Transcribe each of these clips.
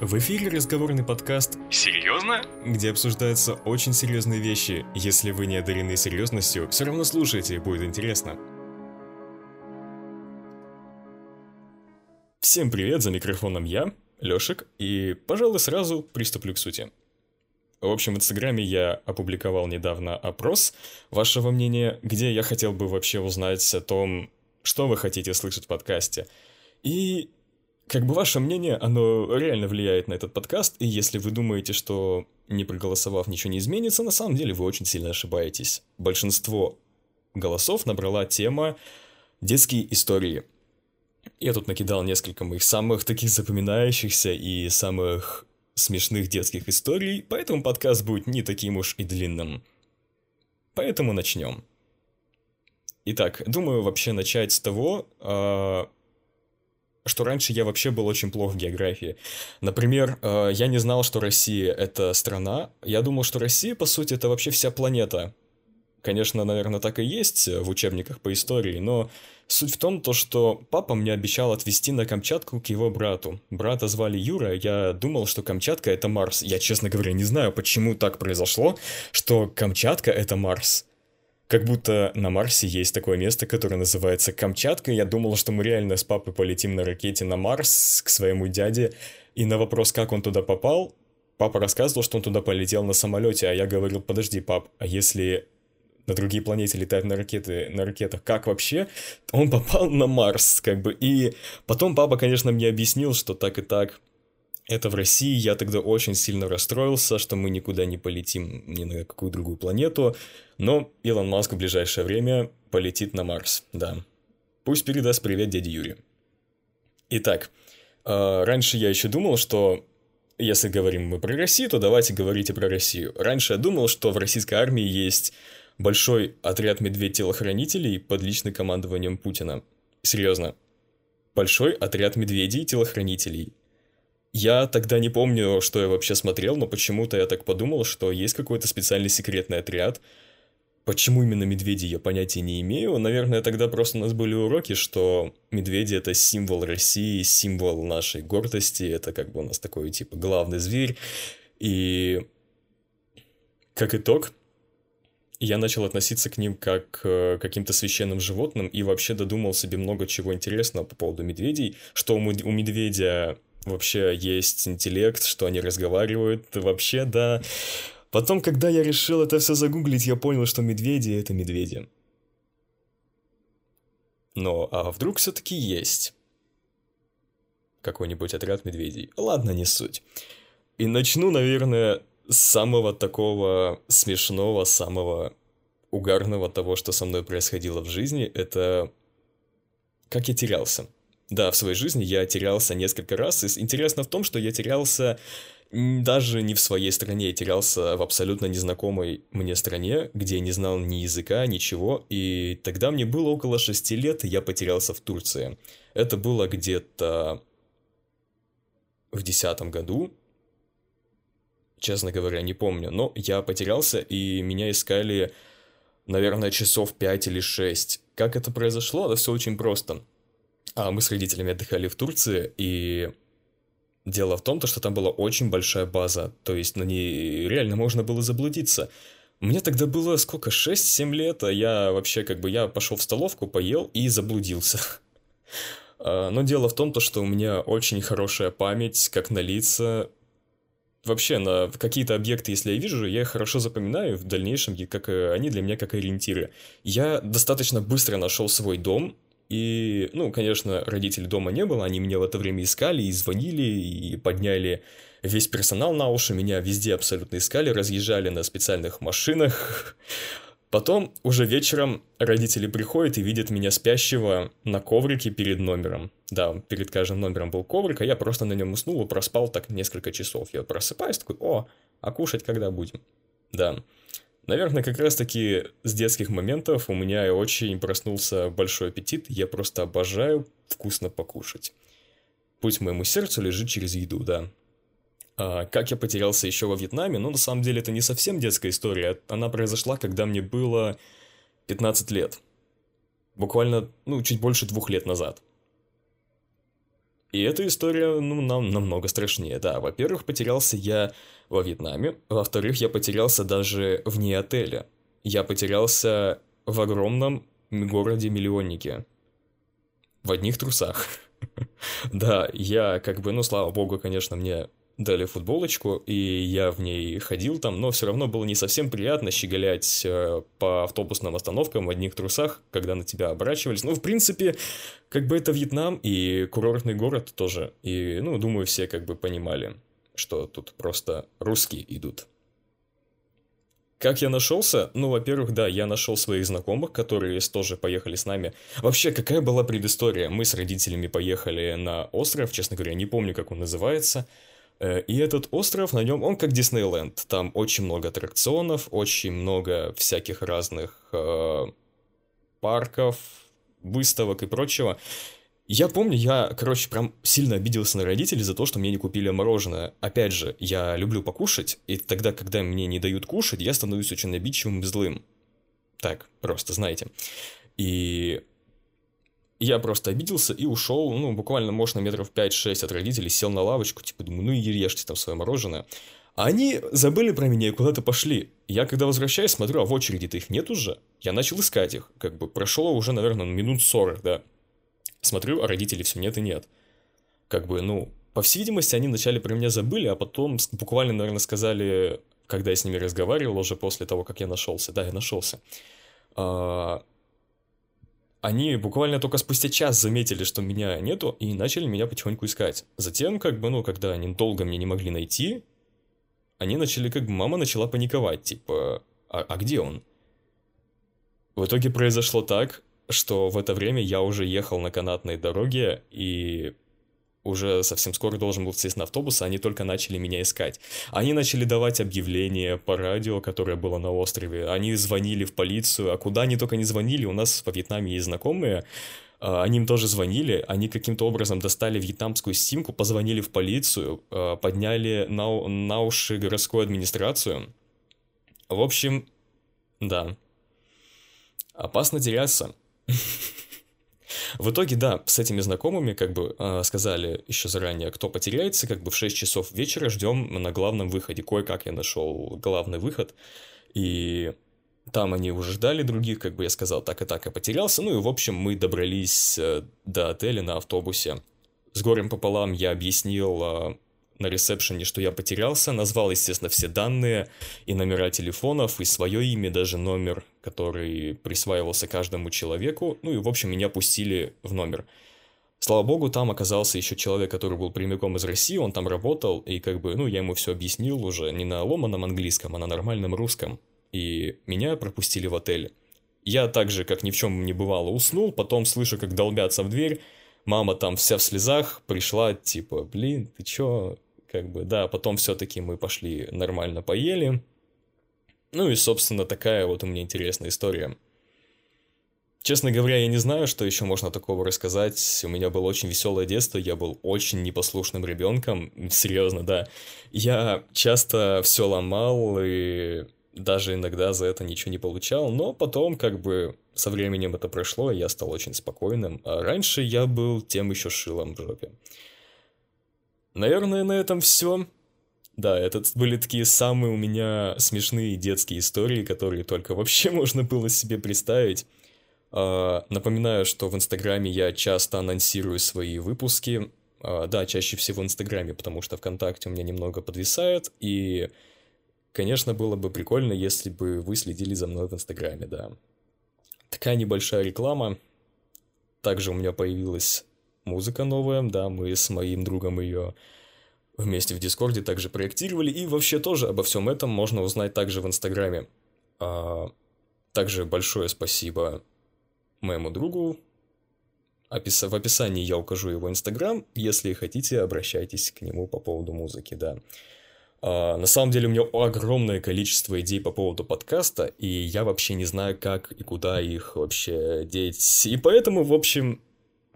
В эфире разговорный подкаст Серьезно? где обсуждаются очень серьезные вещи. Если вы не одарены серьезностью, все равно слушайте, будет интересно. Всем привет, за микрофоном я, Лешек, и, пожалуй, сразу приступлю к сути. В общем, в Инстаграме я опубликовал недавно опрос вашего мнения, где я хотел бы вообще узнать о том, что вы хотите слышать в подкасте. И как бы ваше мнение, оно реально влияет на этот подкаст, и если вы думаете, что не проголосовав ничего не изменится, на самом деле вы очень сильно ошибаетесь. Большинство голосов набрала тема детские истории. Я тут накидал несколько моих самых таких запоминающихся и самых смешных детских историй, поэтому подкаст будет не таким уж и длинным. Поэтому начнем. Итак, думаю вообще начать с того, а, что раньше я вообще был очень плох в географии. Например, э, я не знал, что Россия — это страна. Я думал, что Россия, по сути, это вообще вся планета. Конечно, наверное, так и есть в учебниках по истории, но суть в том, то, что папа мне обещал отвезти на Камчатку к его брату. Брата звали Юра, я думал, что Камчатка — это Марс. Я, честно говоря, не знаю, почему так произошло, что Камчатка — это Марс. Как будто на Марсе есть такое место, которое называется Камчатка. Я думал, что мы реально с папой полетим на ракете на Марс к своему дяде. И на вопрос, как он туда попал, папа рассказывал, что он туда полетел на самолете, а я говорил, подожди, пап, а если на другие планеты летают на ракеты, на ракетах, как вообще? Он попал на Марс, как бы, и потом папа, конечно, мне объяснил, что так и так, это в России, я тогда очень сильно расстроился, что мы никуда не полетим ни на какую другую планету, но Илон Маск в ближайшее время полетит на Марс, да. Пусть передаст привет дяде Юре. Итак, э, раньше я еще думал, что если говорим мы про Россию, то давайте говорить и про Россию. Раньше я думал, что в российской армии есть большой отряд медведь-телохранителей под личным командованием Путина. Серьезно. Большой отряд медведей-телохранителей – я тогда не помню, что я вообще смотрел, но почему-то я так подумал, что есть какой-то специальный секретный отряд. Почему именно медведи, я понятия не имею. Наверное, тогда просто у нас были уроки, что медведи — это символ России, символ нашей гордости, это как бы у нас такой, типа, главный зверь. И как итог, я начал относиться к ним как к каким-то священным животным и вообще додумал себе много чего интересного по поводу медведей, что у медведя вообще есть интеллект, что они разговаривают, вообще, да. Потом, когда я решил это все загуглить, я понял, что медведи — это медведи. Но, а вдруг все-таки есть какой-нибудь отряд медведей? Ладно, не суть. И начну, наверное, с самого такого смешного, самого угарного того, что со мной происходило в жизни, это как я терялся. Да, в своей жизни я терялся несколько раз. И интересно в том, что я терялся даже не в своей стране, я терялся в абсолютно незнакомой мне стране, где я не знал ни языка, ничего, и тогда мне было около шести лет, и я потерялся в Турции. Это было где-то в десятом году, честно говоря, не помню, но я потерялся, и меня искали, наверное, часов пять или шесть. Как это произошло? Это все очень просто. А мы с родителями отдыхали в Турции, и дело в том, что там была очень большая база, то есть на ней реально можно было заблудиться. Мне тогда было сколько, 6-7 лет, а я вообще как бы, я пошел в столовку, поел и заблудился. А, но дело в том, то, что у меня очень хорошая память, как на лица. Вообще, на какие-то объекты, если я вижу, я их хорошо запоминаю в дальнейшем, как они для меня как ориентиры. Я достаточно быстро нашел свой дом, и, ну, конечно, родителей дома не было, они меня в это время искали и звонили, и подняли весь персонал на уши, меня везде абсолютно искали, разъезжали на специальных машинах. Потом уже вечером родители приходят и видят меня спящего на коврике перед номером. Да, перед каждым номером был коврик, а я просто на нем уснул и проспал так несколько часов. Я просыпаюсь такой, о, а кушать когда будем? Да. Наверное, как раз-таки с детских моментов у меня очень проснулся большой аппетит. Я просто обожаю вкусно покушать. Путь моему сердцу лежит через еду, да. А, как я потерялся еще во Вьетнаме? Ну, на самом деле, это не совсем детская история. Она произошла, когда мне было 15 лет. Буквально, ну, чуть больше двух лет назад. И эта история, ну, нам намного страшнее, да. Во-первых, потерялся я во Вьетнаме. Во-вторых, я потерялся даже вне отеля. Я потерялся в огромном городе-миллионнике. В одних трусах. Да, я как бы, ну, слава богу, конечно, мне дали футболочку, и я в ней ходил там, но все равно было не совсем приятно щеголять э, по автобусным остановкам в одних трусах, когда на тебя оборачивались. Ну, в принципе, как бы это Вьетнам и курортный город тоже. И, ну, думаю, все как бы понимали, что тут просто русские идут. Как я нашелся? Ну, во-первых, да, я нашел своих знакомых, которые тоже поехали с нами. Вообще, какая была предыстория? Мы с родителями поехали на остров, честно говоря, не помню, как он называется. Э, и этот остров, на нем, он как Диснейленд. Там очень много аттракционов, очень много всяких разных э, парков, выставок и прочего. Я помню, я, короче, прям сильно обиделся на родителей за то, что мне не купили мороженое. Опять же, я люблю покушать, и тогда, когда мне не дают кушать, я становлюсь очень обидчивым и злым. Так, просто знаете. И я просто обиделся и ушел, ну, буквально, может, на метров 5-6 от родителей, сел на лавочку, типа, думаю, ну и ешьте там свое мороженое. А они забыли про меня и куда-то пошли. Я когда возвращаюсь, смотрю, а в очереди-то их нет уже. Я начал искать их. Как бы прошло уже, наверное, минут 40, да. Смотрю, а родителей все нет и нет. Как бы, ну, по всей видимости, они вначале про меня забыли, а потом буквально, наверное, сказали, когда я с ними разговаривал уже после того, как я нашелся. Да, я нашелся. А, они буквально только спустя час заметили, что меня нету, и начали меня потихоньку искать. Затем, как бы, ну, когда они долго меня не могли найти, они начали, как бы, мама начала паниковать, типа, а, а где он? В итоге произошло так, что в это время я уже ехал на канатной дороге, и уже совсем скоро должен был сесть на автобус, а они только начали меня искать. Они начали давать объявления по радио, которое было на острове. Они звонили в полицию, а куда они только не звонили, у нас во Вьетнаме есть знакомые, а, они им тоже звонили, они каким-то образом достали вьетнамскую симку, позвонили в полицию, а, подняли на, на уши городскую администрацию. В общем, да. Опасно теряться. В итоге, да, с этими знакомыми как бы э, сказали еще заранее, кто потеряется, как бы в 6 часов вечера ждем на главном выходе. Кое-как я нашел главный выход, и там они уже ждали других, как бы я сказал, так и так я потерялся. Ну и, в общем, мы добрались э, до отеля на автобусе. С горем пополам я объяснил э, на ресепшене, что я потерялся, назвал, естественно, все данные и номера телефонов, и свое имя, даже номер, который присваивался каждому человеку, ну и, в общем, меня пустили в номер. Слава богу, там оказался еще человек, который был прямиком из России, он там работал, и как бы, ну, я ему все объяснил уже не на ломаном английском, а на нормальном русском. И меня пропустили в отель. Я также, как ни в чем не бывало, уснул, потом слышу, как долбятся в дверь, мама там вся в слезах пришла, типа, блин, ты чё, как бы, да, потом все-таки мы пошли нормально поели. Ну и, собственно, такая вот у меня интересная история. Честно говоря, я не знаю, что еще можно такого рассказать. У меня было очень веселое детство, я был очень непослушным ребенком, серьезно, да. Я часто все ломал и даже иногда за это ничего не получал, но потом как бы со временем это прошло, и я стал очень спокойным. А раньше я был тем еще шилом в жопе. Наверное, на этом все. Да, это были такие самые у меня смешные детские истории, которые только вообще можно было себе представить. Uh, напоминаю, что в Инстаграме я часто анонсирую свои выпуски. Uh, да, чаще всего в Инстаграме, потому что ВКонтакте у меня немного подвисает. И, конечно, было бы прикольно, если бы вы следили за мной в Инстаграме, да. Такая небольшая реклама. Также у меня появилась музыка новая, да, мы с моим другом ее вместе в Дискорде также проектировали, и вообще тоже обо всем этом можно узнать также в Инстаграме. А, также большое спасибо моему другу. Опис... В описании я укажу его Инстаграм, если хотите, обращайтесь к нему по поводу музыки, да. А, на самом деле у меня огромное количество идей по поводу подкаста, и я вообще не знаю, как и куда их вообще деть. И поэтому, в общем,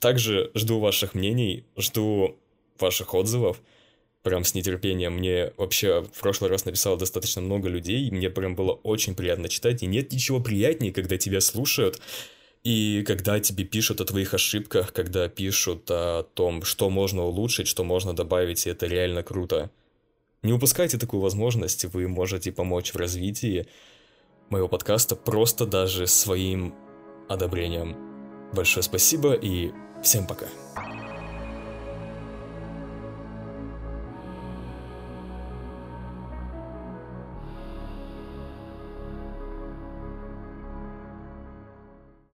также жду ваших мнений, жду ваших отзывов. Прям с нетерпением. Мне вообще в прошлый раз написало достаточно много людей, мне прям было очень приятно читать. И нет ничего приятнее, когда тебя слушают, И когда тебе пишут о твоих ошибках, когда пишут о том, что можно улучшить, что можно добавить, и это реально круто. Не упускайте такую возможность, вы можете помочь в развитии моего подкаста просто даже своим одобрением. Большое спасибо и всем пока.